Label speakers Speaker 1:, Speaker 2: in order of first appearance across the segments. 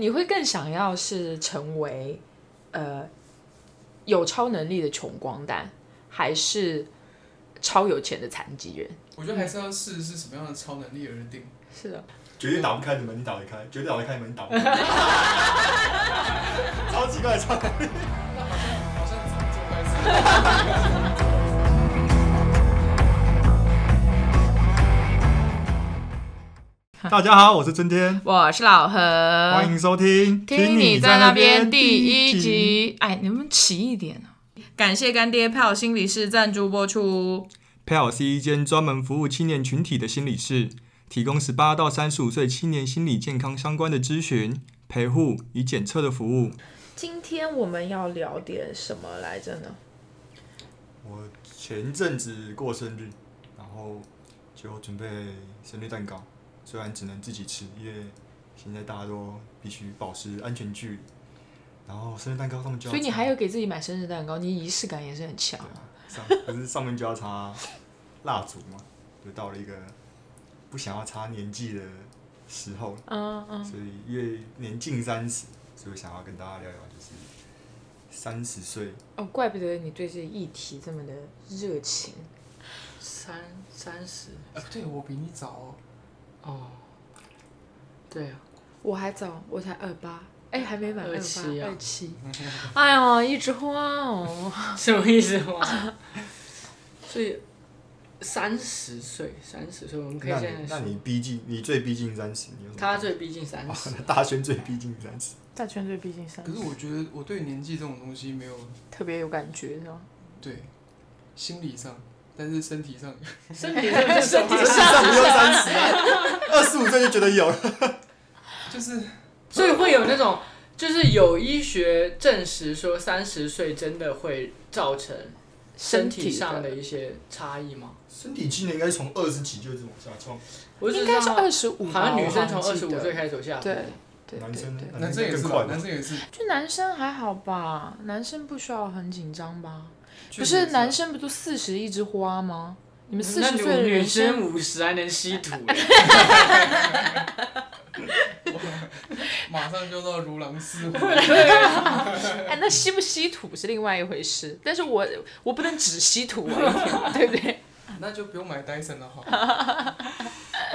Speaker 1: 你会更想要是成为呃有超能力的穷光蛋，还是超有钱的残疾人？
Speaker 2: 我觉得还是要试是什么样的超能力而定。
Speaker 1: 是的，
Speaker 3: 绝对打不开的门你打得开，绝对打得开的门你打不开。超奇怪，超能力。
Speaker 2: 好像只能做坏事。
Speaker 3: 大家好，我是春天，
Speaker 1: 我是老何，
Speaker 3: 欢迎收听。
Speaker 1: 听你在那边第一集。哎，你们齐一点啊！感谢干爹票心理室赞助播出。
Speaker 3: 票是一间专门服务青年群体的心理室，提供十八到三十五岁青年心理健康相关的咨询、陪护与检测的服务。
Speaker 1: 今天我们要聊点什么来着呢？
Speaker 3: 我前阵子过生日，然后就准备生日蛋糕，虽然只能自己吃，因为现在大家都必须保持安全距离。然后生日蛋糕上面就要，
Speaker 1: 所以你还有给自己买生日蛋糕，你仪式感也是很强
Speaker 3: 可是上面就要插蜡烛嘛，就到了一个不想要插年纪的时候了，
Speaker 1: 嗯嗯，
Speaker 3: 所以因为年近三十，所以我想要跟大家聊聊，就是三十岁
Speaker 1: 哦，怪不得你对这个议题这么的热情。
Speaker 2: 三三十，啊，对我比你早哦。哦，对啊，
Speaker 1: 我还早，我才二八，哎，还没满二八
Speaker 2: ，27啊
Speaker 1: 二七。哎呦，一枝花哦。
Speaker 2: 什么意思吗？所以三十岁，三十岁，我们可以
Speaker 3: 那
Speaker 2: 现在说，
Speaker 3: 你那你逼近你最逼近三十，你有什么？
Speaker 2: 他最逼近三十。
Speaker 3: 大轩最逼近三十，
Speaker 1: 大圈最逼近三十
Speaker 2: 可是我觉得我对年纪这种东西没有
Speaker 1: 特别有感觉，是吗？
Speaker 2: 对心理上，但是身体上，
Speaker 1: 身体上，身
Speaker 3: 身体上不用三十啊，二十五岁就觉得有了。
Speaker 2: 就是
Speaker 4: 所以会有那种，就是有医学证实说三十岁真的会造成身体上的一些差异吗？
Speaker 3: 身体机能应该从二十几就一直往下冲，
Speaker 4: 我只
Speaker 1: 应该是
Speaker 4: 道
Speaker 1: 二十五，
Speaker 4: 好像女生从二十五岁开始走下坡。
Speaker 1: 对对
Speaker 3: 男生
Speaker 1: 对对，
Speaker 2: 男生也是吧，
Speaker 3: 快吧
Speaker 2: 男生也是，
Speaker 1: 就男生还好吧，男生不需要很紧张吧？不是
Speaker 2: 确实啊
Speaker 1: 男生不都四十一枝花吗？你们四十岁的
Speaker 4: 女
Speaker 1: 人生
Speaker 4: 生五十还能吸土欸，
Speaker 2: 马上就到如狼似虎。
Speaker 1: 哎，那吸不吸土是另外一回事，但是我我不能只吸土啊，对不对？
Speaker 2: 那就不用买 Dyson 了哈。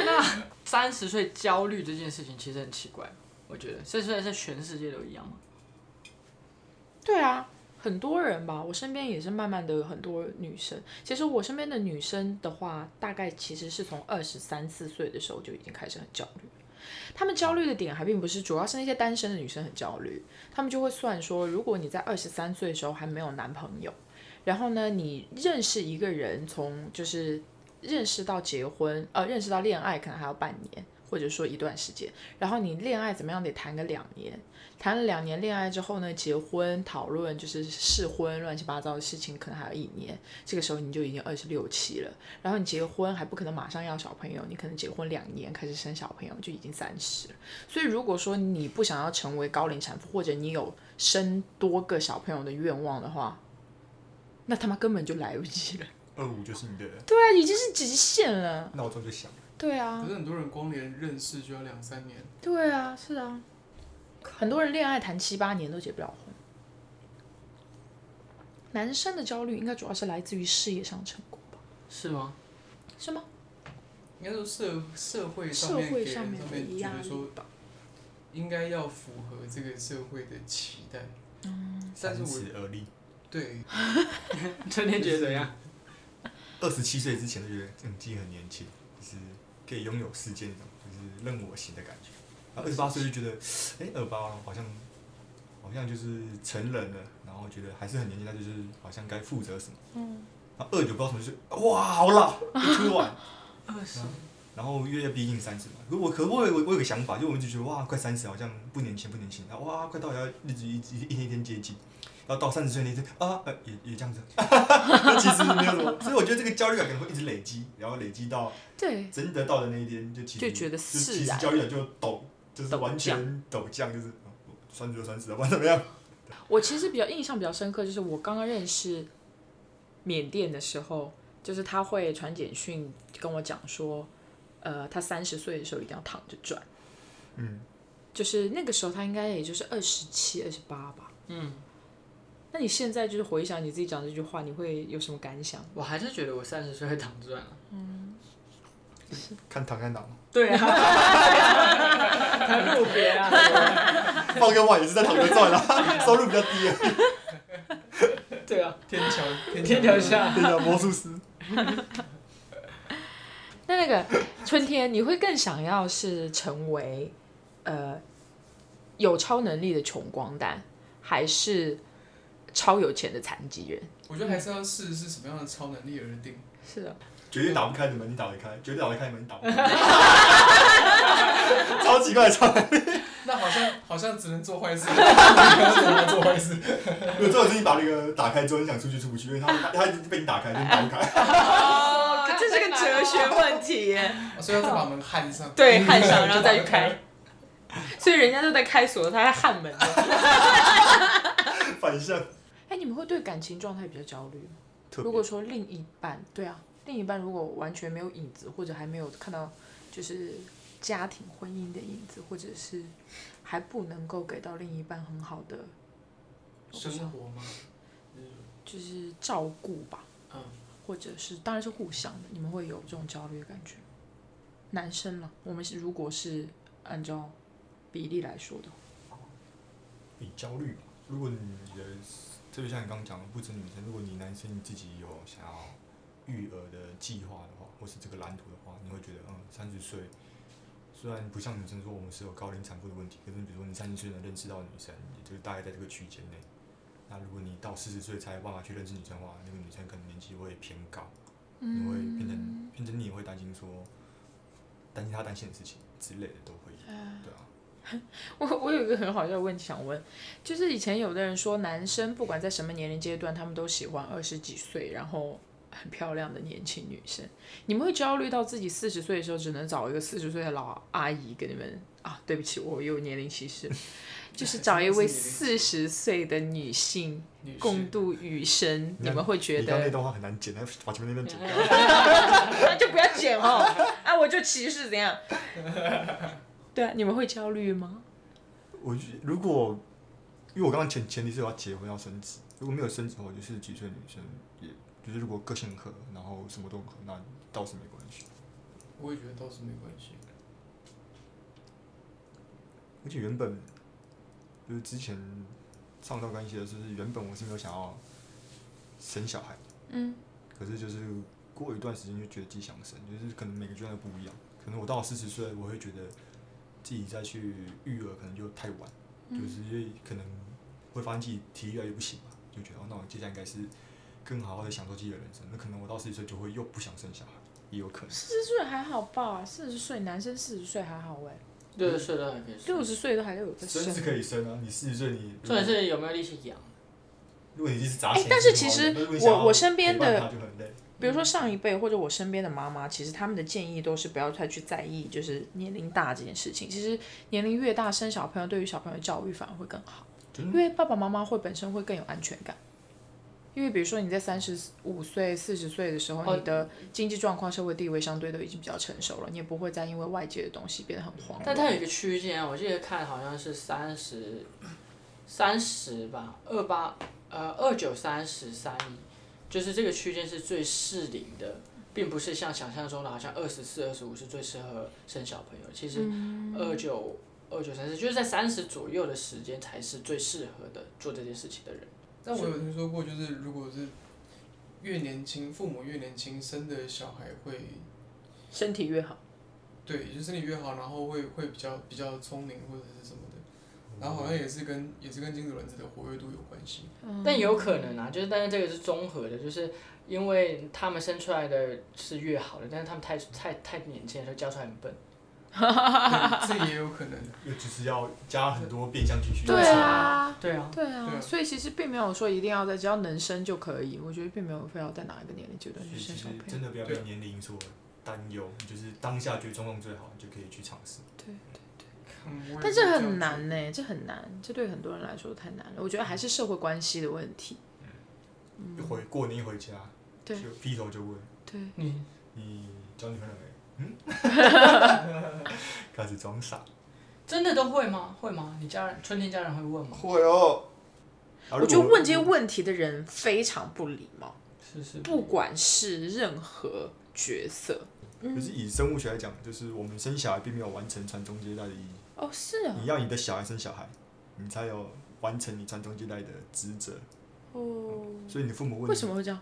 Speaker 4: 那三十岁焦虑这件事情其实很奇怪，我觉得，这虽然在全世界都一样嘛。
Speaker 1: 对啊，很多人吧，我身边也是慢慢的有很多女生。其实我身边的女生的话，大概其实是从二十三四岁的时候就已经开始很焦虑。她们焦虑的点还并不是，主要是那些单身的女生很焦虑，她们就会算说，如果你在二十三岁的时候还没有男朋友，然后呢，你认识一个人，从就是认识到结婚，呃，认识到恋爱可能还要半年，或者说一段时间，然后你恋爱怎么样得谈个两年，谈了两年恋爱之后呢，结婚讨论就是试婚乱七八糟的事情，可能还有一年。这个时候你就已经二十六七了，然后你结婚还不可能马上要小朋友，你可能结婚两年开始生小朋友就已经三十了。所以如果说你不想要成为高龄产妇，或者你有生多个小朋友的愿望的话，那他妈根本就来不及了。
Speaker 3: 二五就是你的
Speaker 1: 对啊，已经是极限了。
Speaker 3: 闹钟就响了。
Speaker 1: 对啊
Speaker 2: 可，是很多人光连认识就要两三年，
Speaker 1: 对啊，是啊，很多人恋爱谈七八年都结不了婚。男生的焦虑应该主要是来自于事业上成功吧？
Speaker 4: 是吗？
Speaker 1: 是吗？
Speaker 2: 应该说社社会上
Speaker 1: 社
Speaker 2: 面给人
Speaker 1: 上面
Speaker 2: 上面
Speaker 1: 的压力
Speaker 2: 觉得说。应该要符合这个社会的期待。
Speaker 1: 嗯，
Speaker 3: 三十而立，
Speaker 2: 对，
Speaker 4: 春天觉得怎样？
Speaker 3: 二十七岁之前都觉得嗯自己很年轻，就是可以拥有世界那种，就是任我行的感觉。然后二十八岁就觉得，哎、二八好像好像就是成人了，然后觉得还是很年轻，那就是好像该负责什么。
Speaker 1: 嗯。
Speaker 3: 然后二九不知道什么就是哇好老，一突然，
Speaker 4: 二十，
Speaker 3: 然后越逼近三十嘛。可我可我有我有个想法，就我们就觉得哇快三十好像不年轻不年轻，然后哇快到要日子一一一天一天接近。然后到三十岁那天啊，呃，也也这样子，其实没有什么，所以我觉得这个焦虑感可能会一直累积，然后累积到
Speaker 1: 对，
Speaker 3: 真的到的那一天，就其实
Speaker 1: 就觉得
Speaker 3: 就
Speaker 1: 释然
Speaker 3: 其实焦虑感就陡，就是完全陡降，就是三十就三十了，不管怎么样。
Speaker 1: 我其实比较印象比较深刻，就是我刚刚认识缅甸的时候，就是他会传简讯跟我讲说，呃，他三十岁的时候一定要躺着赚。
Speaker 3: 嗯，
Speaker 1: 就是那个时候他应该也就是二十七、二十八吧。嗯。那你现在就是回想你自己讲这句话，你会有什么感想？
Speaker 4: 我还是觉得我三十岁会躺赚了。
Speaker 3: 嗯。看躺在哪？
Speaker 4: 对啊。看路边啊。
Speaker 3: 放个碗也是在躺着赚啊，收入比较低 啊。
Speaker 4: 对啊。
Speaker 2: 天桥，
Speaker 4: 天桥下，
Speaker 3: 天桥魔术师。
Speaker 1: 那那个春天，你会更想要是成为呃有超能力的穷光蛋，还是超有钱的残疾人？
Speaker 2: 我觉得还是要试是什么样的超能力而定。
Speaker 1: 是的。
Speaker 3: 绝对打不开的门你打得开，绝对打得开的门你打不开。超奇怪的超能力。
Speaker 2: 那好像好像只能做坏事，只能做坏事。
Speaker 3: 有这种事情把那个打开之后，你想出去出不去，因为他他一直被你打开，就打不开。
Speaker 1: 这是个哲学问题耶。
Speaker 2: 所以要再把门焊上。
Speaker 1: 对，焊上然后再去开。所以人家都在开锁，他在焊门。
Speaker 3: 反向。
Speaker 1: 哎，你们会对感情状态比较焦虑吗？如果说另一半，对啊，另一半如果完全没有影子，或者还没有看到，就是家庭婚姻的影子，或者是还不能够给到另一半很好的
Speaker 2: 生活吗？
Speaker 1: 就是照顾吧。嗯。或者是，当然是互相的。你们会有这种焦虑的感觉？男生了，我们是如果是按照比例来说的话，
Speaker 3: 比焦虑。如果你的，特别像你刚刚讲的，不止女生，如果你男生你自己有想要育儿的计划的话，或是这个蓝图的话，你会觉得，嗯，三十岁，虽然不像女生说我们是有高龄产妇的问题，可是比如说你三十岁能认识到女生，也就是大概在这个区间内。那如果你到四十岁才有办法去认识女生的话，那个女生可能年纪会偏高，你会变成变成你也会担心说，担心她担心的事情之类的都会，对啊。
Speaker 1: 我我有一个很好笑的问题想问，就是以前有的人说男生不管在什么年龄阶段，他们都喜欢二十几岁然后很漂亮的年轻女生，你们会焦虑到自己四十岁的时候只能找一个四十岁的老阿姨给你们啊？对不起，我有年龄歧视。就是找一位四十岁的女性共度余生，你们会觉得？
Speaker 3: 你那段话很难剪，把前面那段剪掉。
Speaker 1: 那就不要剪哦，啊，我就歧视怎样？对啊，你们会焦虑吗？
Speaker 3: 我如果，因为我刚刚前前提是要结婚要生子，如果没有生子的话，就是几岁女生，也就是如果个性合，然后什么都合，那倒是没关系。
Speaker 2: 我也觉得倒是没关系。
Speaker 3: 而且原本。就是之前上到关系的时候，原本我是没有想要生小孩，嗯，可是就是过一段时间就觉得自己想生，就是可能每个阶段不一样，可能我到了四十岁，我会觉得自己再去育儿可能就太晚，就是因为可能会发现自己体力越来越不行嘛，就觉得那我接下来应该是更好好的享受自己的人生，那可能我到四十岁就会又不想生小孩，也有可能。
Speaker 1: 四十岁还好吧？四十岁男生四十岁还好哎。
Speaker 4: 六十岁都还可以生。
Speaker 1: 六十岁都还有在生。
Speaker 3: 生是可以生啊，你四十岁你。
Speaker 4: 重点是有没有力气养。
Speaker 3: 如果你是砸钱。
Speaker 1: 但是其实我我身边的，比如说上一辈或者我身边的妈妈，其实他们的建议都是不要太去在意，就是年龄大这件事情。其实年龄越大，生小朋友对于小朋友教育反而会更好，因为爸爸妈妈会本身会更有安全感。因为比如说你在三十五岁、四十岁的时候，你的经济状况、社会地位相对都已经比较成熟了，你也不会再因为外界的东西变得很慌。
Speaker 4: 但它有一个区间，我记得看好像是三十，三十吧，二八呃二九三十三亿，就是这个区间是最适龄的，并不是像想象中的好像二十四、二十五是最适合生小朋友。其实二九二九三十就是在三十左右的时间才是最适合的做这件事情的人。
Speaker 2: 但我有听说过，就是如果是越年轻，父母越年轻生的小孩会
Speaker 1: 身体越好。
Speaker 2: 对，就身体越好，然后会会比较比较聪明或者是什么的，然后好像也是跟也是跟精子卵子的活跃度有关系。
Speaker 4: 但有可能啊，就是但是这个是综合的，就是因为他们生出来的是越好的，但是他们太太太年轻，所以教出来很笨。
Speaker 2: 这也有可能，
Speaker 3: 又 只是要加很多变相进去。
Speaker 1: 对啊，
Speaker 4: 对啊，
Speaker 1: 对啊，所以其实并没有说一定要在只要能生就可以，我觉得并没有非要在哪一个年龄阶段去生小朋友。
Speaker 3: 真的不要被年龄所担忧，就是当下觉得状况最好，你就可以去尝试。
Speaker 1: 对对对。但这很难呢，这很难，这对很多人来说太难了。我觉得还是社会关系的问题。
Speaker 3: 嗯。一回过年一回家，
Speaker 1: 就
Speaker 3: 劈头就问。
Speaker 1: 对。
Speaker 3: 你你交女朋友没？嗯 开始装傻，
Speaker 4: 真的都会吗？会吗？你家人春天家人会问吗？
Speaker 3: 会哦。啊
Speaker 1: 我觉得问这些，问题的人非常不礼貌，
Speaker 4: 是是。
Speaker 1: 不管是任何角色。
Speaker 3: 就是以生物学来讲，就是我们生小孩并没有完成传宗接代的意义。
Speaker 1: 哦，是啊。
Speaker 3: 你要你的小孩生小孩，你才有完成你传宗接代的职责。
Speaker 1: 哦。
Speaker 3: 所以你的父母问你
Speaker 1: 为什么会这样？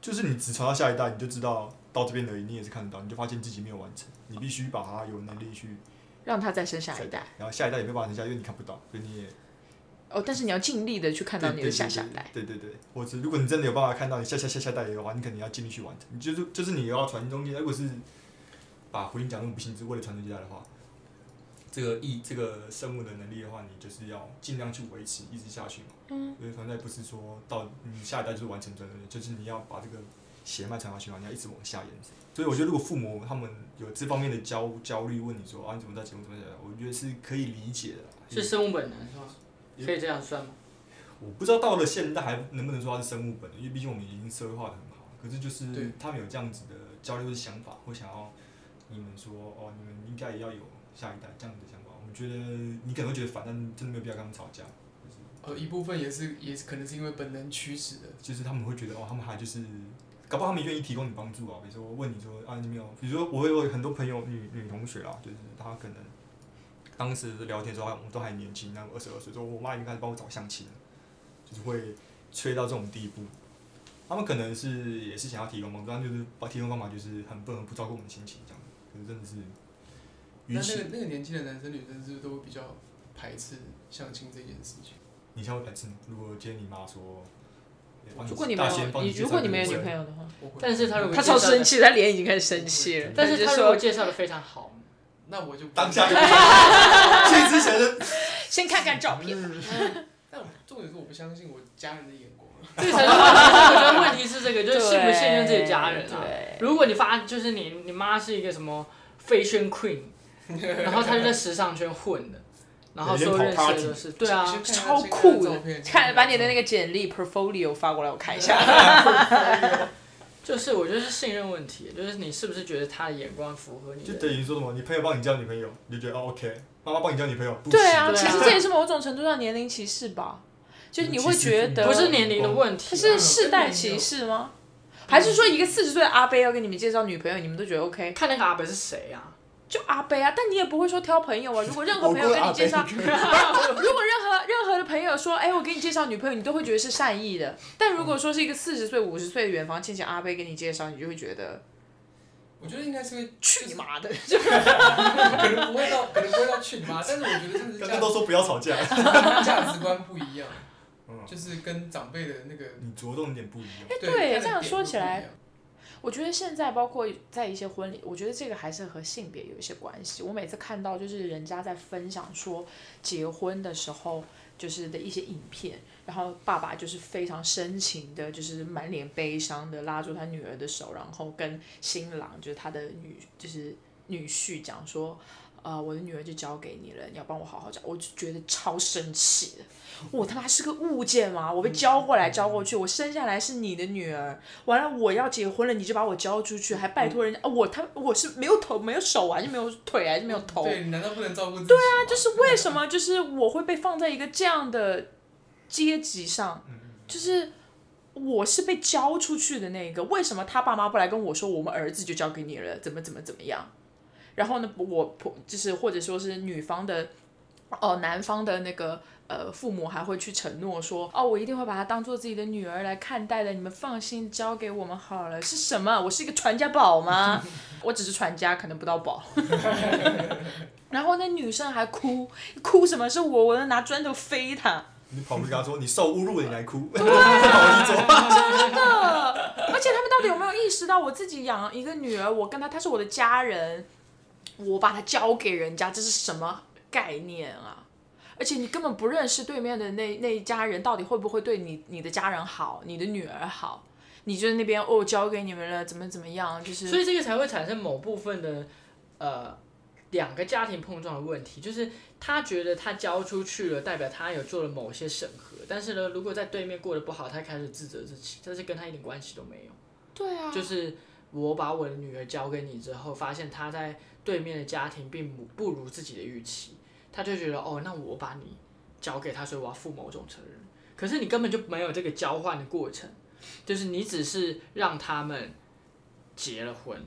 Speaker 3: 就是你只传到下一代，你就知道到这边而已，你也是看得到，你就发现自己没有完成，你必须把他有能力去，
Speaker 1: 让他再生下一代。
Speaker 3: 然后下一代也没有办法生下，因为你看不到，所以你也
Speaker 1: 哦，但是你要尽力的去看到你的下下代。
Speaker 3: 对对对，或者如果你真的有办法看到你下下下下代的话，你肯定要尽力去完成。你就是就是你要传宗接代，如果是把福音讲那么不幸，是为了传宗接代的话，这个意这个生物的能力的话，你就是要尽量去维持，一直下去嘛。
Speaker 1: 嗯。
Speaker 3: 所以传代不是说到你下一代就是完成传宗，就是你要把这个血脉传下去嘛，你要一直往下延伸。所以我觉得，如果父母他们有这方面的焦焦虑，问你说啊你怎么在节目怎么在，我觉得是可以理解的。
Speaker 4: 是生物本能是吗？可以这样算吗？
Speaker 3: 我不知道到了现代还能不能说它是生物本能，因为毕竟我们已经社会化的很好。可是就是他们有这样子的交流的想法，会想要你们说哦，你们应该也要有下一代这样的想法。我们觉得你可能会觉得烦，但真的没有必要跟他们吵架。
Speaker 2: 呃，一部分也是也是可能是因为本能驱使的，
Speaker 3: 就是他们会觉得哦，他们还就是，搞不好他们愿意提供你帮助啊。比如说问你说啊，你没有，比如说我有很多朋友女女同学啊，就是她可能当时聊天的时候，我们都还年轻，那二十二岁，说我妈已经开始帮我找相亲了，就是会催到这种地步。他们可能是也是想要提供帮助，但就是把提供方法就是很不能不照顾我们的心情这样，可是真的是。
Speaker 2: 那那个那个年轻的男生女生是不是都比较排斥相亲这件事情？
Speaker 3: 你才会排斥吗？如果今天你妈说，
Speaker 1: 如果你没有你如果你没有女朋友的话，
Speaker 4: 但是他如果
Speaker 1: 他超生气，他脸已经开始生气了。
Speaker 4: 但是他如果介绍的非常好，
Speaker 2: 那我就
Speaker 3: 当下就 去之前的
Speaker 1: 先看看照片。
Speaker 2: 但重点是我不相信我家人的眼光。
Speaker 4: 这才是问题。我觉得问题是这个，就是信不信任自己家人啊？如果你发就是你你妈是一个什么 fashion queen，然后他就在时尚圈混的。然后说认识的都是，对啊，
Speaker 1: 超酷的。看，把你的那个简历 portfolio 发过来，我看一下。
Speaker 4: 就是我觉得是信任问题，就是你是不是觉得他的眼光符合你？
Speaker 3: 就等于说什么？你朋友帮你交女朋友，你就觉得哦 OK。妈妈帮你交女朋友，
Speaker 1: 对啊，其实这也是某种程度上年龄歧视吧。就是你会觉得
Speaker 4: 不是年龄的问题，
Speaker 1: 它是世代歧视吗？还是说一个四十岁的阿伯要给你们介绍女朋友，你们都觉得 OK？
Speaker 4: 看那个阿伯是谁啊？
Speaker 1: 就阿贝啊，但你也不会说挑朋友啊。如果任何朋友跟你介绍，如果任何任何的朋友说，哎，我给你介绍女朋友，你都会觉得是善意的。但如果说是一个四十岁、五十岁的远房亲戚阿贝给你介绍，你就会觉得，
Speaker 2: 我觉得应该是会
Speaker 1: 去你妈的，
Speaker 2: 可能不会到，可能不会到去你妈，但是我觉得真的是。
Speaker 3: 刚刚都说不要吵架，
Speaker 2: 价值观不一样，就是跟长辈的那个
Speaker 3: 你着重点不一样。
Speaker 1: 哎，对，这样说起来。我觉得现在包括在一些婚礼，我觉得这个还是和性别有一些关系。我每次看到就是人家在分享说结婚的时候就是的一些影片，然后爸爸就是非常深情的，就是满脸悲伤的拉住他女儿的手，然后跟新郎就是他的女就是女婿讲说。呃，我的女儿就交给你了，你要帮我好好教，我就觉得超生气的。我他妈是个物件吗？我被交过来交过去，我生下来是你的女儿，完了我要结婚了，你就把我交出去，还拜托人家？我他我是没有头没有手啊，就没有腿还是没有头？
Speaker 2: 对，你难道不能照顾自己？
Speaker 1: 对啊，就是为什么就是我会被放在一个这样的阶级上？就是我是被交出去的那个，为什么他爸妈不来跟我说，我们儿子就交给你了，怎么怎么怎么样？然后呢，我婆就是或者说是女方的，哦，男方的那个呃父母还会去承诺说，哦，我一定会把她当做自己的女儿来看待的，你们放心交给我们好了。是什么？我是一个传家宝吗？我只是传家，可能不到宝。然后那女生还哭，哭什么？是我，我要拿砖头飞她。
Speaker 3: 你跑过去跟他说，你受侮辱了，你还哭？
Speaker 1: 对，真的。而且他们到底有没有意识到，我自己养一个女儿，我跟她，她是我的家人。我把它交给人家，这是什么概念啊？而且你根本不认识对面的那那一家人，到底会不会对你你的家人好，你的女儿好？你就那边哦，交给你们了，怎么怎么样？就是
Speaker 4: 所以这个才会产生某部分的呃两个家庭碰撞的问题，就是他觉得他交出去了，代表他有做了某些审核，但是呢，如果在对面过得不好，他开始自责自己，但是跟他一点关系都没有。
Speaker 1: 对啊，
Speaker 4: 就是我把我的女儿交给你之后，发现她在。对面的家庭并不不如自己的预期，他就觉得哦，那我把你交给他，所以我要负某种责任。可是你根本就没有这个交换的过程，就是你只是让他们结了婚，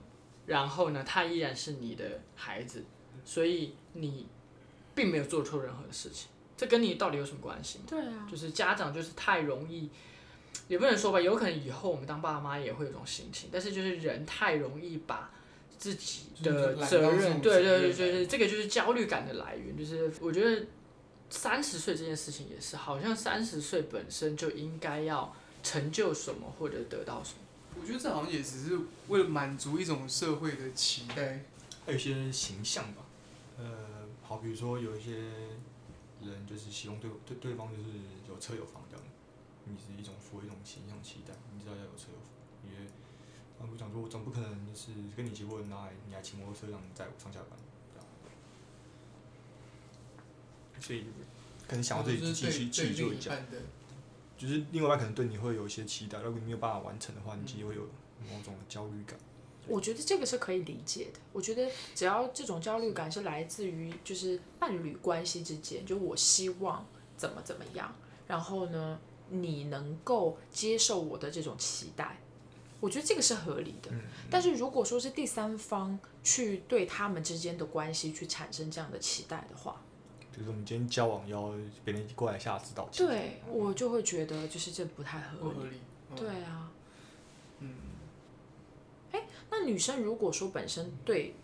Speaker 4: 然后呢，他依然是你的孩子，所以你并没有做错任何的事情。这跟你到底有什么关系？
Speaker 1: 对啊，
Speaker 4: 就是家长就是太容易，也不能说吧，有可能以后我们当爸妈也会有这种心情，但是就是人太容易把自己的责任，对对对对对，这个就是焦虑感的来源。就是我觉得三十岁这件事情也是，好像三十岁本身就应该要成就什么或者得到什么。
Speaker 2: 我觉得这好像也只是为了满足一种社会的期待，
Speaker 3: 还有一些形象吧，呃，好，比如说有一些人就是希望对对对方就是有车有房这样，你是一种符合一种形象期待，你知道要有车有房，因为他们讲说我总不可能就是跟你结婚，然后你还骑摩托车让你载我上下班，所以可能想要对
Speaker 2: 就是
Speaker 3: 自己去
Speaker 2: 对对
Speaker 3: 去做一下，就是另外一半可能对你会有一些期待，如果你没有办法完成的话，你其实会有某种焦虑感。
Speaker 1: 我觉得这个是可以理解的。我觉得只要这种焦虑感是来自于就是伴侣关系之间，就我希望怎么怎么样，然后呢，你能够接受我的这种期待，我觉得这个是合理的。
Speaker 3: 嗯，
Speaker 1: 但是如果说是第三方去对他们之间的关系去产生这样的期待的话，
Speaker 3: 比如说我们今天交往要别人过来下指导期，
Speaker 1: 对我就会觉得就是这不太合理。
Speaker 2: 不合理。嗯
Speaker 1: 对，啊，
Speaker 2: 嗯，
Speaker 1: 那女生如果说本身对，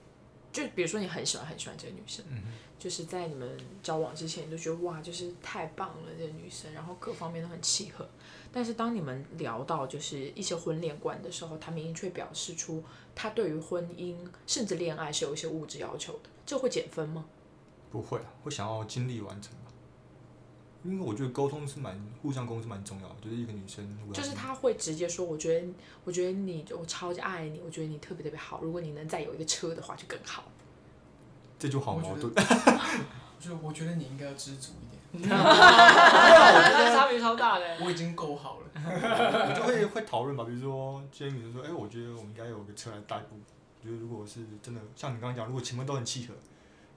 Speaker 1: 就比如说你很喜欢很喜欢这个女生，
Speaker 3: 嗯
Speaker 1: 就是在你们交往之前你就觉得哇，就是太棒了这个女生，然后各方面都很契合。但是当你们聊到就是一些婚恋观的时候，他明确表示出他对于婚姻甚至恋爱是有一些物质要求的，这会减分吗？
Speaker 3: 不会啊，会想要尽力完成吧。因为我觉得沟通是蛮互相沟通是蛮重要的，就是一个女生
Speaker 1: 就是她会直接说，我觉得我觉得你我超级爱你，我觉得你特别特别好，如果你能再有一个车的话就更好。
Speaker 3: 这就好
Speaker 2: 我觉
Speaker 3: 矛盾。
Speaker 2: 就我觉得你应该要知足一点，
Speaker 4: 这差别超大的。
Speaker 2: 我已经够好了。
Speaker 3: 我就会会讨论吧，比如说今天女生说，哎、我觉得我们应该有个车来代步。我觉得如果是真的像你刚刚讲，如果前面都很契合，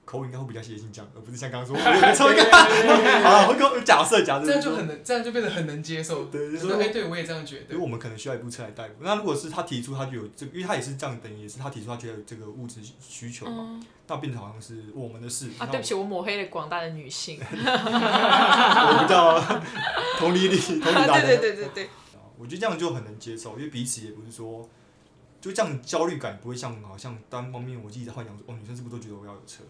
Speaker 3: 口吻应该会比较接近这样，而不是像刚刚说 我有个车应该。好，会跟假设假设
Speaker 2: 这样就很能，这样就变得很能接受。
Speaker 3: 对，
Speaker 2: 说，哎，对我也这样觉得
Speaker 3: 因为。我们可能需要一部车来代步。那如果是他提出他就有这个，因为他也是这样，等于也是他提出他觉得有这个物质需求嘛，
Speaker 1: 嗯
Speaker 3: 那变成好像是我们的事。
Speaker 1: 啊，对不起，我抹黑了广大的女性。
Speaker 3: 我比较同理力，同理大家。
Speaker 1: 对对对对对。
Speaker 3: 我觉得这样就很能接受，因为彼此也不是说，就这样焦虑感不会像好像单方面我自己在幻想说，哦，女生是不是都觉得我要有车，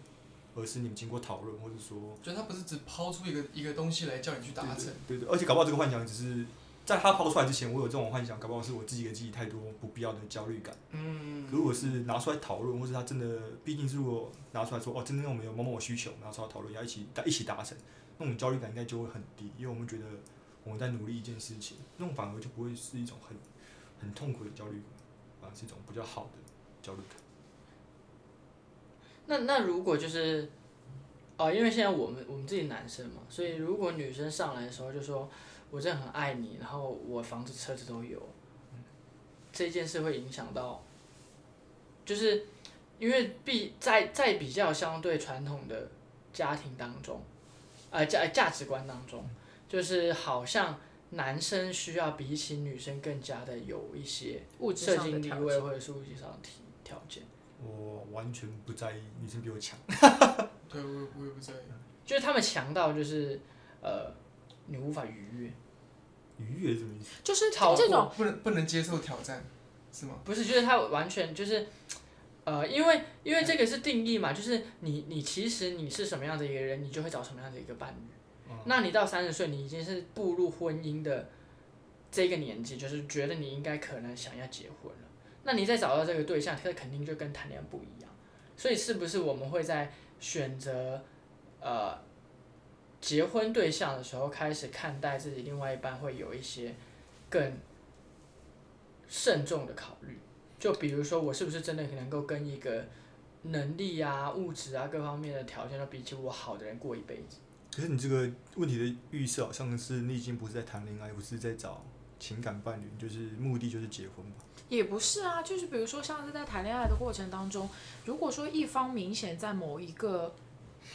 Speaker 3: 而是你们经过讨论，或者说，
Speaker 2: 就他不是只抛出一个一个东西来叫你去达成，
Speaker 3: 对对，而且搞不好这个幻想只是在他抛出来之前，我有这种幻想，搞不好是我自己给自己太多不必要的焦虑感。
Speaker 2: 嗯，
Speaker 3: 如果是拿出来讨论，或是他真的，毕竟是如果拿出来说，哦，真的我们有某某需求，拿出来讨论，要一起一起达成，那种焦虑感应该就会很低，因为我们觉得我们在努力一件事情，那种反而就不会是一种很很痛苦的焦虑感，反而是一种比较好的焦虑感。
Speaker 4: 那那如果就是，哦，因为现在我们我们自己男生嘛，所以如果女生上来的时候就说，我真的很爱你，然后我房子车子都有，这件事会影响到，就是因为比在在比较相对传统的家庭当中，呃价价值观当中，就是好像男生需要比起女生更加的有一些
Speaker 1: 物质
Speaker 4: 社
Speaker 1: 上的
Speaker 4: 地位
Speaker 1: 件。
Speaker 4: 或者是物质上的条条件。
Speaker 3: 我完全不在意女生比我强，
Speaker 2: 对我也我也不在意。
Speaker 4: 就是他们强到就是呃，你无法逾越，
Speaker 3: 逾越什么意思？
Speaker 1: 就是
Speaker 4: 超过
Speaker 1: 这种，
Speaker 2: 不能不能接受挑战，是吗？
Speaker 4: 不是，就是他完全就是，呃，因为因为这个是定义嘛，就是你你其实你是什么样的一个人，你就会找什么样的一个伴侣。
Speaker 3: 嗯
Speaker 4: 那你到三十岁，你已经是步入婚姻的这个年纪，就是觉得你应该可能想要结婚了。那你再找到这个对象，他肯定就跟谈恋爱不一样。所以是不是我们会在选择呃结婚对象的时候，开始看待自己另外一半会有一些更慎重的考虑？就比如说，我是不是真的能够跟一个能力啊、物质啊各方面的条件都比起我好的人过一辈子？
Speaker 3: 可是你这个问题的预设好像是你已经不是在谈恋爱，不是在找情感伴侣，就是目的就是结婚吧？
Speaker 1: 也不是啊，就是比如说像是在谈恋爱的过程当中，如果说一方明显在某一个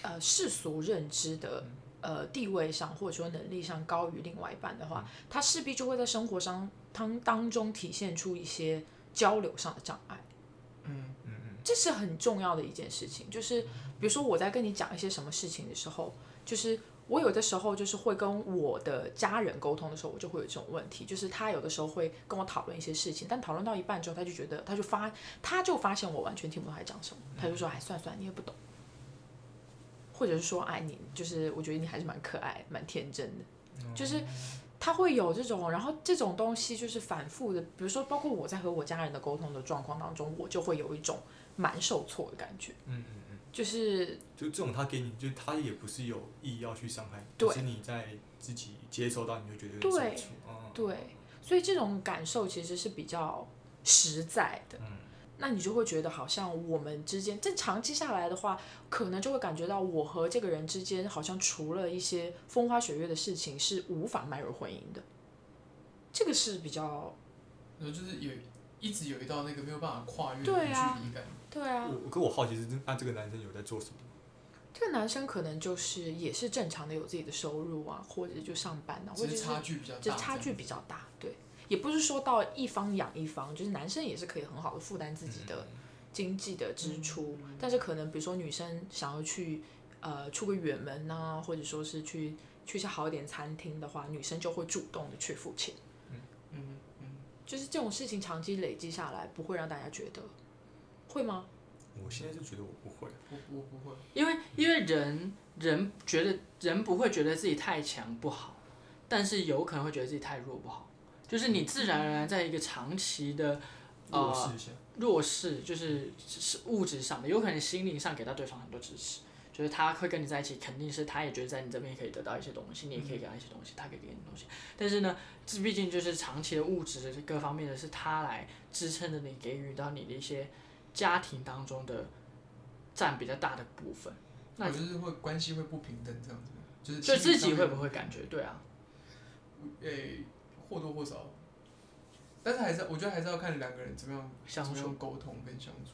Speaker 1: 呃世俗认知的呃地位上或者说能力上高于另外一半的话，他势必就会在生活上当当中体现出一些交流上的障碍。
Speaker 2: 嗯
Speaker 3: 嗯嗯，
Speaker 1: 这是很重要的一件事情，就是比如说我在跟你讲一些什么事情的时候，就是我有的时候就是会跟我的家人沟通的时候，我就会有这种问题，就是他有的时候会跟我讨论一些事情，但讨论到一半之后，他就觉得他就发他就发现我完全听不懂他讲什么，他就说哎算算你也不懂，或者是说哎你就是我觉得你还是蛮可爱蛮天真的，就是他会有这种，然后这种东西就是反复的，比如说包括我在和我家人的沟通的状况当中，我就会有一种蛮受挫的感觉，
Speaker 3: 嗯，
Speaker 1: 就是
Speaker 3: 就这种他给你，就他也不是有意要去伤害，
Speaker 1: 对
Speaker 3: 只是你在自己接收到，你会觉得
Speaker 1: 对
Speaker 3: 受挫。嗯，
Speaker 1: 对，所以这种感受其实是比较实在的。
Speaker 3: 嗯
Speaker 1: 那你就会觉得好像我们之间，这长期下来的话，可能就会感觉到我和这个人之间好像除了一些风花雪月的事情是无法迈入婚姻的。这个是比较
Speaker 2: 就是有一直有一道那个没有办法跨越的距离感。
Speaker 1: 对啊。
Speaker 3: 我可我好奇是，那这个男生有在做什么？
Speaker 1: 这个男生可能就是也是正常的有自己的收入啊，或者就上班啊，或者是
Speaker 2: 差距比较大，
Speaker 1: 就差距比较大，对，也不是说到一方养一方，就是男生也是可以很好的负担自己的经济的支出，但是可能比如说女生想要去呃出个远门呐、或者说是去去一些好一点餐厅的话，女生就会主动的去付钱，就是这种事情长期累积下来，不会让大家觉得会吗？
Speaker 3: 我现在就觉得我不会，
Speaker 2: 我我不会，
Speaker 4: 因为因为人人觉得人不会觉得自己太强不好，但是有可能会觉得自己太弱不好，就是你自然而然在一个长期的
Speaker 3: 弱势。
Speaker 4: 弱势，就是是物质上的，有可能心灵上给到对方很多支持，就是他会跟你在一起，肯定是他也觉得在你这边可以得到一些东西，你也可以给他一些东西，他可以给你东西。但是呢，这毕竟就是长期的物质各方面的是他来支撑着你，给予到你的一些家庭当中的占比较大的部分。那
Speaker 2: 我就是会关系会不平等这样子，就是
Speaker 4: 就自己会不会感觉？对啊，
Speaker 2: 诶、或多或少，但是还是我觉得还是要看两个人怎么样
Speaker 4: 相处
Speaker 2: 沟通跟相处。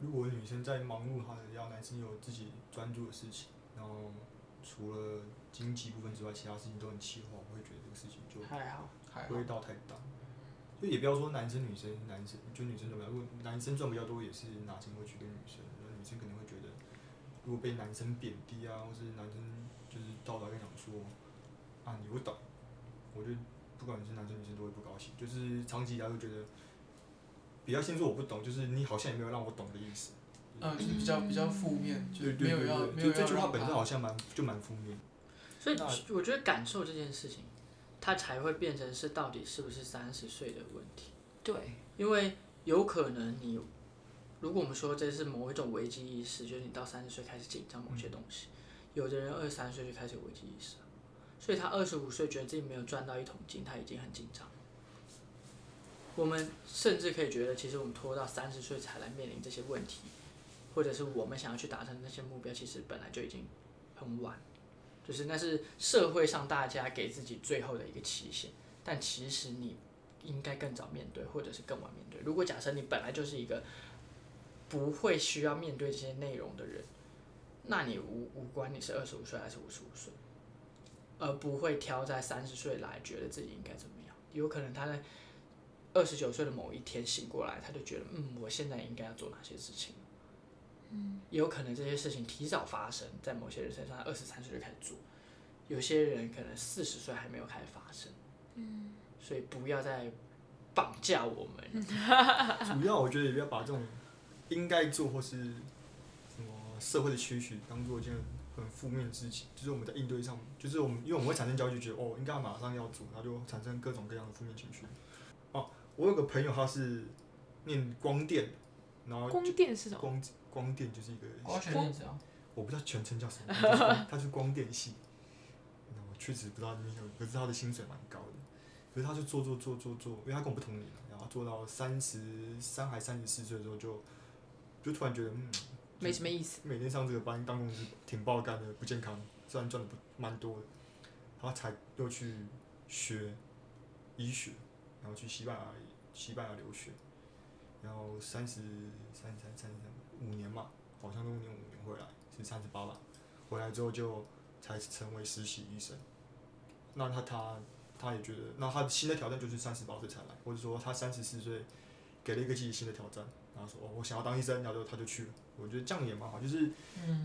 Speaker 3: 如果女生在忙碌她的，要男生有自己专注的事情，然后除了经济部分之外，其他事情都很气化，我会觉得这个事情就
Speaker 4: 还好。
Speaker 2: 还
Speaker 3: 不会到太大。就也不要说男生女生，男生就女生赚比较多，如果男生赚比较多，也是拿钱过去跟女生，那女生可能会觉得，如果被男生贬低啊，或是男生就是到来跟你讲说，啊你不懂，我就不管是男生女生都会不高兴，就是长期以来会觉得，比较先说我不懂，就是你好像也没有让我懂的意思。
Speaker 2: 嗯，就是比较比较负面，就是
Speaker 3: 对对对
Speaker 2: 没有要，没有
Speaker 3: 这句话本身好像蛮就蛮负面。
Speaker 4: 所以我觉得感受这件事情，它才会变成是到底是不是三十岁的问题。
Speaker 1: 对，
Speaker 4: 因为有可能你，如果我们说这是某一种危机意识，就是你到三十岁开始紧张某些东西，有的人二十三岁就开始有危机意识了，所以他二十五岁觉得自己没有赚到一桶金，他已经很紧张。我们甚至可以觉得，其实我们拖到三十岁才来面临这些问题，或者是我们想要去达成那些目标，其实本来就已经很晚，就是那是社会上大家给自己最后的一个期限，但其实你应该更早面对，或者是更晚面对。如果假设你本来就是一个不会需要面对这些内容的人，那你无无关你是二十五岁还是五十五岁，而不会挑在三十岁来觉得自己应该怎么样。有可能他在二十九岁的某一天醒过来，他就觉得，嗯，我现在应该要做哪些事情。嗯，也有可能这些事情提早发生在某些人身上，二十三岁就开始做。有些人可能四十岁还没有开始发生。嗯，所以不要再绑架我们。
Speaker 3: 主要我觉得也不要把这种应该做或是什么社会的期许当做一件很负面的事情，就是我们在应对上，就是我们因为我们会产生焦虑，觉得哦应该马上要做，然后就产生各种各样的负面情绪。哦，我有个朋友他是念光电的，然后
Speaker 1: 光电是什么？
Speaker 3: 光光电就是一个
Speaker 2: 光全电子啊，
Speaker 3: 我不知道全称叫什么，就是光他是光电系。那我确实不知道那个，可是他的薪水蛮高的。可是他就做做做做做，因为他跟我不同年，然后做到三十三还三十四岁的时候就，就突然觉得嗯，
Speaker 1: 没什么意思。
Speaker 3: 每天上这个班当公司挺爆肝的，不健康，虽然赚的不蛮多的，他才又去学医学，然后去西班牙西班牙留学，然后三十三三三三五年嘛，好像都念五年回来，是是三十八吧，回来之后就才成为实习医生。那他他他也觉得，那他新的挑战就是三十八岁才来，或者说他三十四岁给了一个自己新的挑战，然后说哦我想要当医生，然后就他就去了。我觉得这样也蛮好，就是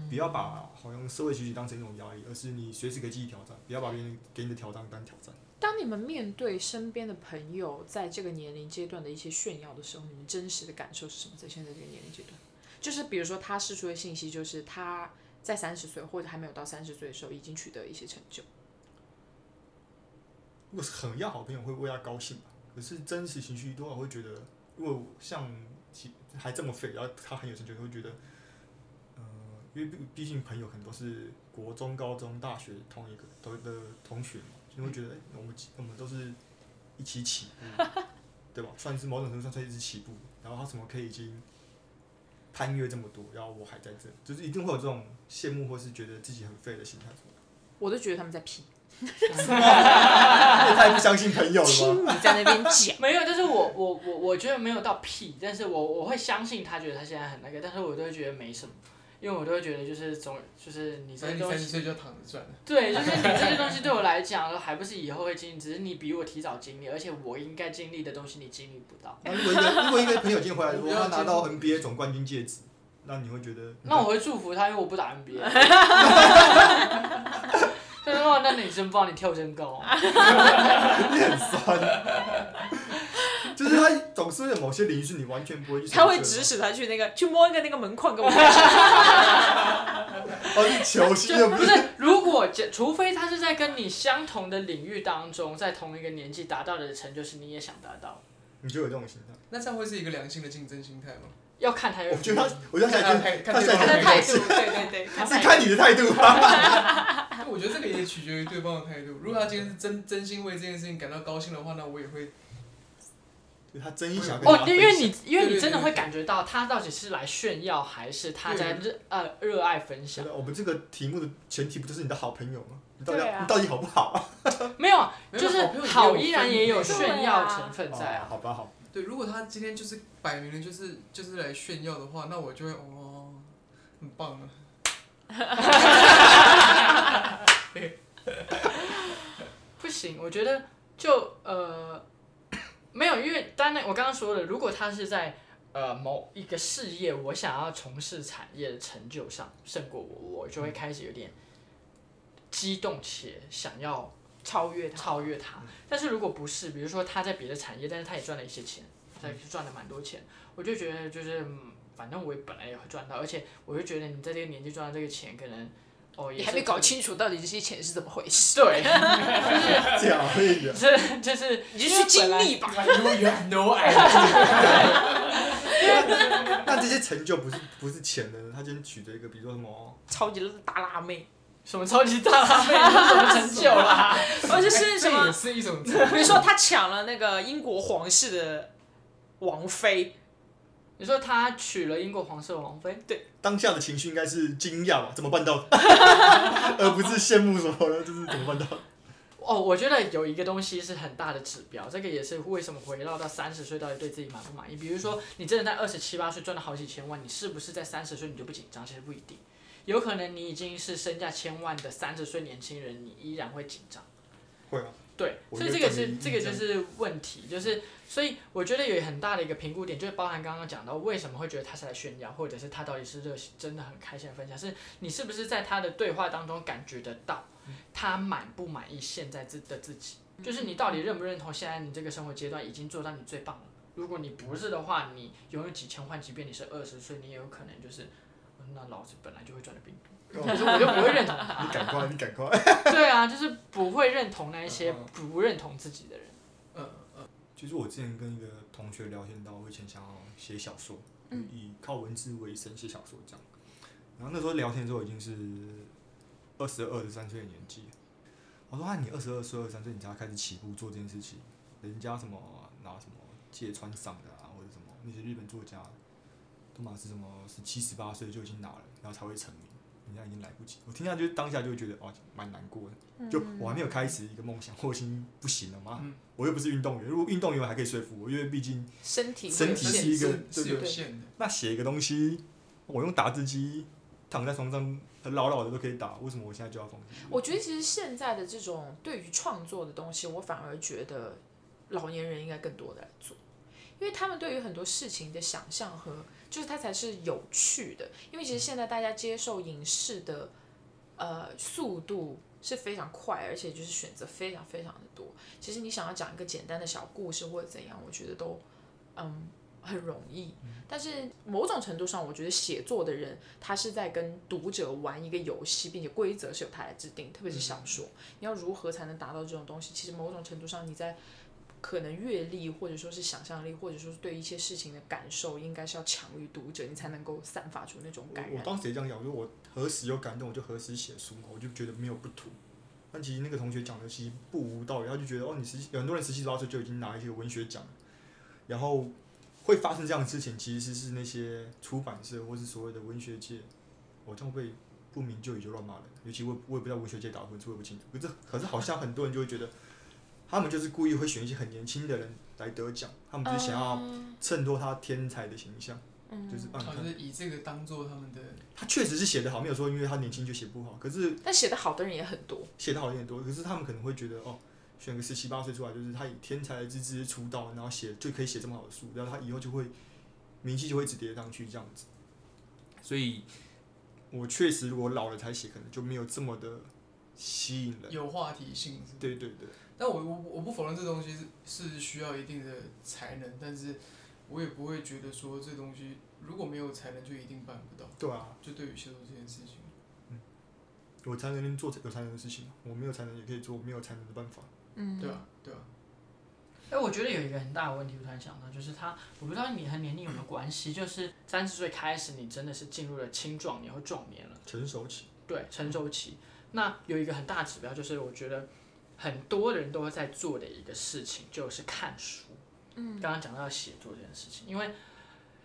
Speaker 3: 不要把好像社会学习当成一种压力，而是你随时给自己挑战，不要把别人给你的挑战当挑战。
Speaker 1: 当你们面对身边的朋友在这个年龄阶段的一些炫耀的时候，你们真实的感受是什么？在现在这个年龄阶段，就是比如说他释出的信息，就是他在三十岁或者还没有到三十岁的时候，已经取得一些成就。
Speaker 3: 如果是很要好朋友，会为他高兴吧。可是真实情绪多少会觉得，如果像还这么废，然后他很有成就，会觉得，呃，因为毕毕竟朋友很多是国中、高中、大学同一个都的同学嘛，就会觉得，哎、我们我们都是一起起步，对吧？算是某种程度上算是一直起步，然后他怎么可以已经攀越这么多，然后我还在这，就是一定会有这种羡慕或是觉得自己很废的心态。
Speaker 1: 我都觉得他们在屁，
Speaker 3: 你也太不相信朋友了吧？
Speaker 1: 你在那边讲。
Speaker 4: 没有，但是我我我我觉得没有到屁，但是我我会相信他觉得他现在很那个，但是我都会觉得没什么，因为我都会觉得就是总就是你这些东西，
Speaker 2: 三十岁就躺着赚了。
Speaker 4: 对，就是你这些东西对我来讲还不是以后会经历，只是你比我提早经历，而且我应该经历的东西你经历不到，
Speaker 3: 那如果一个如果一个朋友今天回来说他拿到 NBA 总冠军戒指，那你会觉得？
Speaker 4: 那我会祝福他，因为我不打 NBA。但是哇，那你真棒，你跳真高。
Speaker 3: 你很酸，就是他总是有某些领域是你完全不会去。
Speaker 1: 他会指。使他去那个去摸一个那个门框跟我看。
Speaker 3: 哦，是球星又不是。
Speaker 4: 不是，如果假除非他是在跟你相同的领域当中，在同一个年纪达到的成就是你也想达到，
Speaker 3: 你就有这种心态。
Speaker 2: 那这样会是一个良性的竞争心态吗？
Speaker 4: 要看他有
Speaker 3: 我觉得他，我觉得他
Speaker 2: 看
Speaker 3: 他
Speaker 1: 的态度，对对对，
Speaker 3: 是看你的态度
Speaker 2: 我觉得这个也取决于对方的态度。如果他今天是真真心为这件事情感到高兴的话，那我也会。
Speaker 3: 他真心想跟大
Speaker 4: 哦，因为你因为你真的会感觉到他到底是来炫耀，还是他在热呃热爱分
Speaker 3: 觉
Speaker 4: 享？
Speaker 3: 得我们这个题目的前提不就是你的好朋友吗？你到底
Speaker 1: 对啊
Speaker 3: 你到底好不好 啊？
Speaker 4: 没有，就是
Speaker 2: 好
Speaker 4: 依然也有炫耀成分在啊。
Speaker 3: 哦好吧，好。
Speaker 2: 对，如果他今天就是摆明了就是就是来炫耀的话，那我就会哦，很棒啊。
Speaker 4: 不行，我觉得就呃没有，因为当然我刚刚说了，如果他是在呃某一个事业，我想要从事产业的成就上胜过我，我就会开始有点激动且想要
Speaker 1: 超越他。
Speaker 4: 超越他。但是如果不是，比如说他在别的产业，但是他也赚了一些钱，他也赚了蛮多钱，我就觉得就是嗯，反正我也本来也会赚到，而且我就觉得你在这个年纪赚到这个钱，可能哦也是
Speaker 1: 你还没搞清楚到底这些钱是怎么回事，
Speaker 4: 对，
Speaker 3: 这样而已啊。
Speaker 4: 这 就是
Speaker 1: 你就去经历吧。
Speaker 2: You have no idea。
Speaker 3: 那这些成就不是不是钱的，他今天取得一个，比如说什么，
Speaker 1: 超级大辣妹，
Speaker 4: 什么超级大辣妹，什么成就啦？
Speaker 1: 或者是什么？
Speaker 2: 是一种
Speaker 1: 比如说他抢了那个英国皇室的王妃，
Speaker 4: 你说他娶了英国皇室的王妃，对
Speaker 3: 当下的情绪应该是惊讶吧？怎么办到的？而不是羡慕什么的，就是怎么办到的？
Speaker 4: 哦，我觉得有一个东西是很大的指标，这个也是为什么回绕到三十岁到底对自己满不满意。比如说，你真的在二十七八岁赚了好几千万，你是不是在三十岁你就不紧张？其实不一定，有可能你已经是身价千万的三十岁年轻人，你依然会紧张。
Speaker 3: 会啊，
Speaker 4: 对，所以这个是这个就是问题，就是所以我觉得有很大的一个评估点，就是包含刚刚讲到为什么会觉得他是来炫耀，或者是他到底是热心真的很开心的分享，是你是不是在他的对话当中感觉得到他满不满意现在自的自己，就是你到底认不认同现在你这个生活阶段已经做到你最棒了。如果你不是的话，你拥有几千万，即便你是二十岁，你也有可能就是，嗯那老子本来就会赚的比你多，可是我就不会认同他。
Speaker 3: 你赶快，你赶快。
Speaker 4: 对啊，就是不会认同那一些不认同自己的人。
Speaker 2: 嗯嗯，
Speaker 3: 其实我之前跟一个同学聊天到，我以前想要写小说，以靠文字为生写小说这样。然后那时候聊天的时候已经是二十二、十三岁的年纪。我说啊，你二十二岁、二十三岁，你才要开始起步做这件事情。人家什么拿什么芥川赏的啊，或者什么那些日本作家，都嘛是什么是七、十八岁就已经拿了，然后才会成名。人家已经来不及。我听下就当下就会觉得哦，蛮难过的。就我还没有开始一个梦想，我已经不行了吗？
Speaker 2: 嗯
Speaker 3: 我又不是运动员，如果运动员我还可以说服我，因为毕竟
Speaker 1: 身体
Speaker 3: 身体是一个
Speaker 2: 是是
Speaker 3: 对对
Speaker 2: 有限的。
Speaker 3: 那写一个东西，我用打字机，躺在床上老老的都可以打，为什么我现在就要放弃？
Speaker 1: 我觉得其实现在的这种对于创作的东西，我反而觉得老年人应该更多的来做，因为他们对于很多事情的想象和就是它才是有趣的。因为其实现在大家接受影视的呃速度是非常快，而且就是选择非常非常的多。其实你想要讲一个简单的小故事或者怎样，我觉得都嗯很容易。但是某种程度上，我觉得写作的人他是在跟读者玩一个游戏，并且规则是由他来制定，特别是小说，你要如何才能达到这种东西？其实某种程度上，你在可能阅历或者说是想象力，或者说是对一些事情的感受，应该是要强于读者，你才能够散发出那种感染。
Speaker 3: 我我当时也这样讲，我说我何时有感动，我就何时写书嘛，我就觉得没有不妥。但其实那个同学讲的其实不无道理，他就觉得哦，你十有很多人十七八岁就已经拿一些文学奖了，然后会发生这样的事情，其实是那些出版社或是所谓的文学界，我这样被不明就里就乱骂人，尤其我我也不知道文学界打分数，我也不清楚。可是可是好像很多人就会觉得，他们就是故意会选一些很年轻的人来得奖，他们就是想要衬托他天才的形象，就是啊，你
Speaker 2: 好
Speaker 3: 看
Speaker 2: 就是以这个当做他们的
Speaker 3: 他确实是写得好，没有说因为他年轻就写不好，可是
Speaker 1: 但写得好的人也很多。
Speaker 3: 写得好的人很多，可是他们可能会觉得哦，选个十七八岁出来，就是他以天才之姿出道，然后写就可以写这么好的书，然后他以后就会名气就会一直跌上去这样子。所以，我确实如果老了才写，可能就没有这么的吸引人。
Speaker 2: 有话题性
Speaker 3: 对对对，
Speaker 2: 但我我我不否认这东西是是需要一定的才能，但是我也不会觉得说这东西如果没有才能就一定办不到。
Speaker 3: 对啊，
Speaker 2: 就对于写作这件事情，嗯
Speaker 3: 有才能做有才能的事情，我没有才能也可以做没有才能的办法。
Speaker 1: 嗯，
Speaker 2: 对啊对啊，
Speaker 4: 哎，我觉得有一个很大的问题，我突然想到，就是他，我不知道你和年龄有没有关系，就是三十岁开始，你真的是进入了青壮年或壮年了，
Speaker 3: 成熟期，
Speaker 4: 对，成熟期。那有一个很大指标，就是我觉得很多人都在做的一个事情，就是看书。嗯，刚刚讲到写作这件事情，因为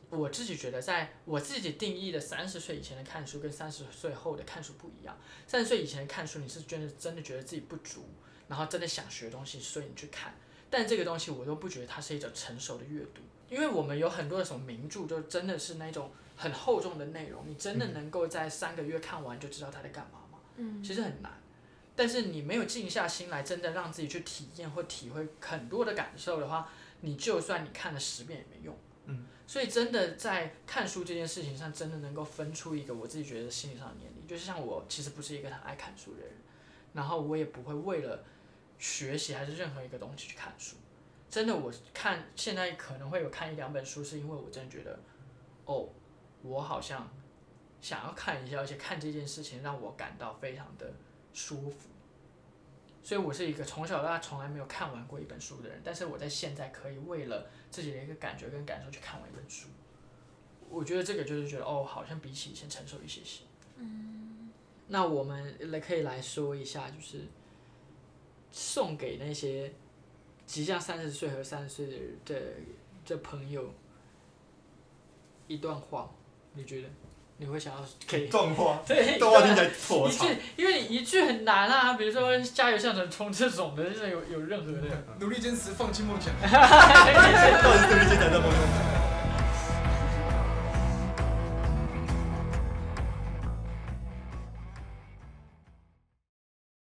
Speaker 4: 我自己觉得，在我自己定义的三十岁以前的看书跟三十岁后的看书不一样。三十岁以前的看书，你是真的真的觉得自己不足，然后真的想学东西，所以你去看。但这个东西我都不觉得它是一种成熟的阅读，因为我们有很多的什么名著，就真的是那种很厚重的内容，你真的能够在三个月看完就知道他在干嘛吗？
Speaker 1: 嗯，
Speaker 4: 其实很难。但是你没有静下心来，真的让自己去体验或体会很多的感受的话，你就算你看了十遍也没用。
Speaker 3: 嗯。
Speaker 4: 所以真的在看书这件事情上，真的能够分出一个我自己觉得心理上的年龄。就是像我其实不是一个很爱看书的人，然后我也不会为了学习还是任何一个东西去看书。真的，我看现在可能会有看一两本书，是因为我真的觉得，哦，我好像想要看一下，而且看这件事情让我感到非常的舒服。所以我是一个从小到大从来没有看完过一本书的人，但是我在现在可以为了自己的一个感觉跟感受去看完一本书。我觉得这个就是觉得哦，好像比起以前成熟一些些。嗯。那我们来可以来说一下，就是送给那些即将三十岁和三十岁的的的朋友一段话，你觉得你会想要给？
Speaker 3: 动画，
Speaker 4: 对，
Speaker 3: 动画听起来破
Speaker 4: 一句，因为你一句很难啊，比如说加油向前冲这种的，就是有有任何的。
Speaker 2: 努力坚持，放弃梦想。
Speaker 3: 到底是对于现在的梦想。